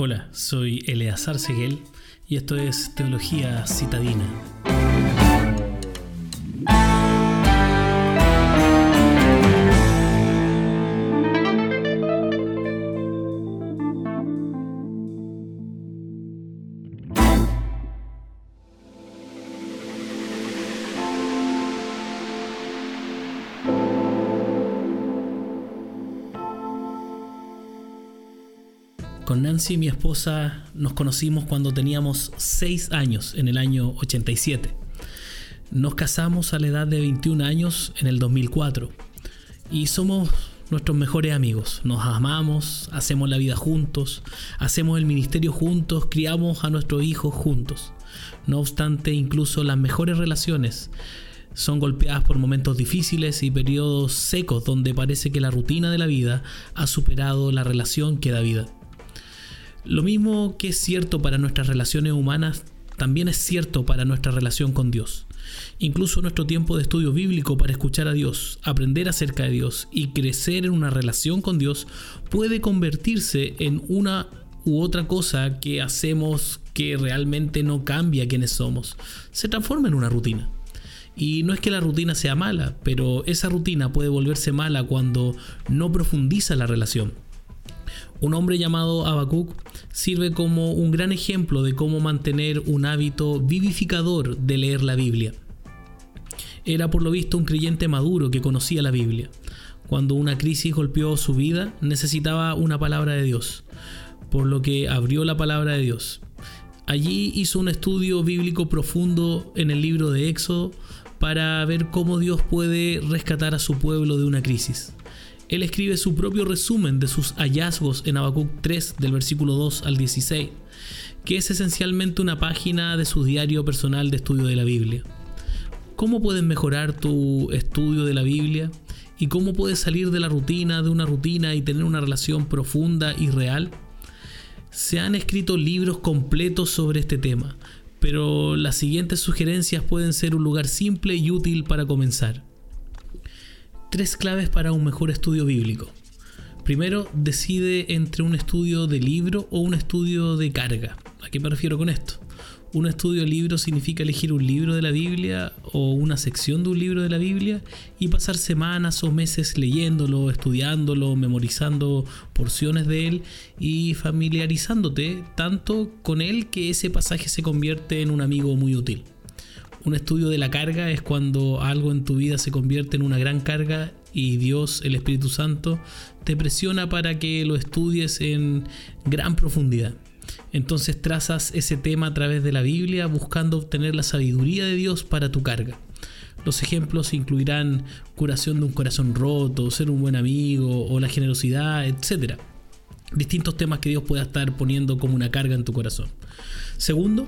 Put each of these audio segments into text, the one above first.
Hola, soy Eleazar Seguel y esto es Teología Citadina. Con Nancy, mi esposa, nos conocimos cuando teníamos 6 años, en el año 87. Nos casamos a la edad de 21 años en el 2004 y somos nuestros mejores amigos. Nos amamos, hacemos la vida juntos, hacemos el ministerio juntos, criamos a nuestros hijos juntos. No obstante, incluso las mejores relaciones son golpeadas por momentos difíciles y periodos secos donde parece que la rutina de la vida ha superado la relación que da vida. Lo mismo que es cierto para nuestras relaciones humanas, también es cierto para nuestra relación con Dios. Incluso nuestro tiempo de estudio bíblico para escuchar a Dios, aprender acerca de Dios y crecer en una relación con Dios puede convertirse en una u otra cosa que hacemos que realmente no cambia quienes somos. Se transforma en una rutina. Y no es que la rutina sea mala, pero esa rutina puede volverse mala cuando no profundiza la relación. Un hombre llamado Habacuc sirve como un gran ejemplo de cómo mantener un hábito vivificador de leer la Biblia. Era por lo visto un creyente maduro que conocía la Biblia. Cuando una crisis golpeó su vida, necesitaba una palabra de Dios, por lo que abrió la palabra de Dios. Allí hizo un estudio bíblico profundo en el libro de Éxodo para ver cómo Dios puede rescatar a su pueblo de una crisis él escribe su propio resumen de sus hallazgos en Habacuc 3 del versículo 2 al 16, que es esencialmente una página de su diario personal de estudio de la Biblia. ¿Cómo puedes mejorar tu estudio de la Biblia? ¿Y cómo puedes salir de la rutina, de una rutina y tener una relación profunda y real? Se han escrito libros completos sobre este tema, pero las siguientes sugerencias pueden ser un lugar simple y útil para comenzar. Tres claves para un mejor estudio bíblico. Primero, decide entre un estudio de libro o un estudio de carga. ¿A qué me refiero con esto? Un estudio de libro significa elegir un libro de la Biblia o una sección de un libro de la Biblia y pasar semanas o meses leyéndolo, estudiándolo, memorizando porciones de él y familiarizándote tanto con él que ese pasaje se convierte en un amigo muy útil. Un estudio de la carga es cuando algo en tu vida se convierte en una gran carga y Dios, el Espíritu Santo, te presiona para que lo estudies en gran profundidad. Entonces trazas ese tema a través de la Biblia buscando obtener la sabiduría de Dios para tu carga. Los ejemplos incluirán curación de un corazón roto, ser un buen amigo o la generosidad, etc. Distintos temas que Dios pueda estar poniendo como una carga en tu corazón. Segundo,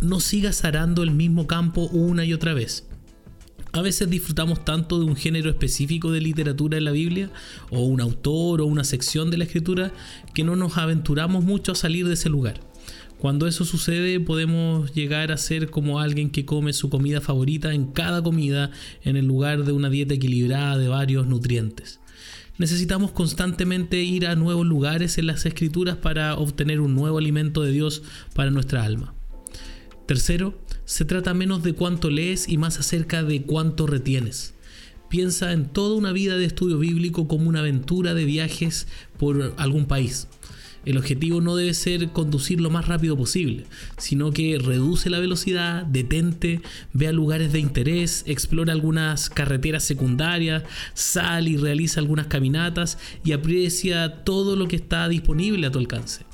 no sigas arando el mismo campo una y otra vez. A veces disfrutamos tanto de un género específico de literatura en la Biblia, o un autor o una sección de la escritura, que no nos aventuramos mucho a salir de ese lugar. Cuando eso sucede podemos llegar a ser como alguien que come su comida favorita en cada comida en el lugar de una dieta equilibrada de varios nutrientes. Necesitamos constantemente ir a nuevos lugares en las escrituras para obtener un nuevo alimento de Dios para nuestra alma. Tercero, se trata menos de cuánto lees y más acerca de cuánto retienes. Piensa en toda una vida de estudio bíblico como una aventura de viajes por algún país. El objetivo no debe ser conducir lo más rápido posible, sino que reduce la velocidad, detente, vea lugares de interés, explora algunas carreteras secundarias, sal y realiza algunas caminatas y aprecia todo lo que está disponible a tu alcance.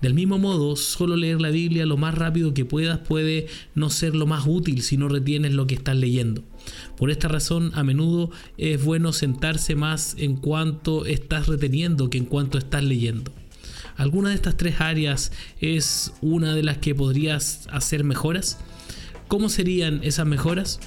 Del mismo modo, solo leer la Biblia lo más rápido que puedas puede no ser lo más útil si no retienes lo que estás leyendo. Por esta razón, a menudo es bueno sentarse más en cuanto estás reteniendo que en cuanto estás leyendo. ¿Alguna de estas tres áreas es una de las que podrías hacer mejoras? ¿Cómo serían esas mejoras?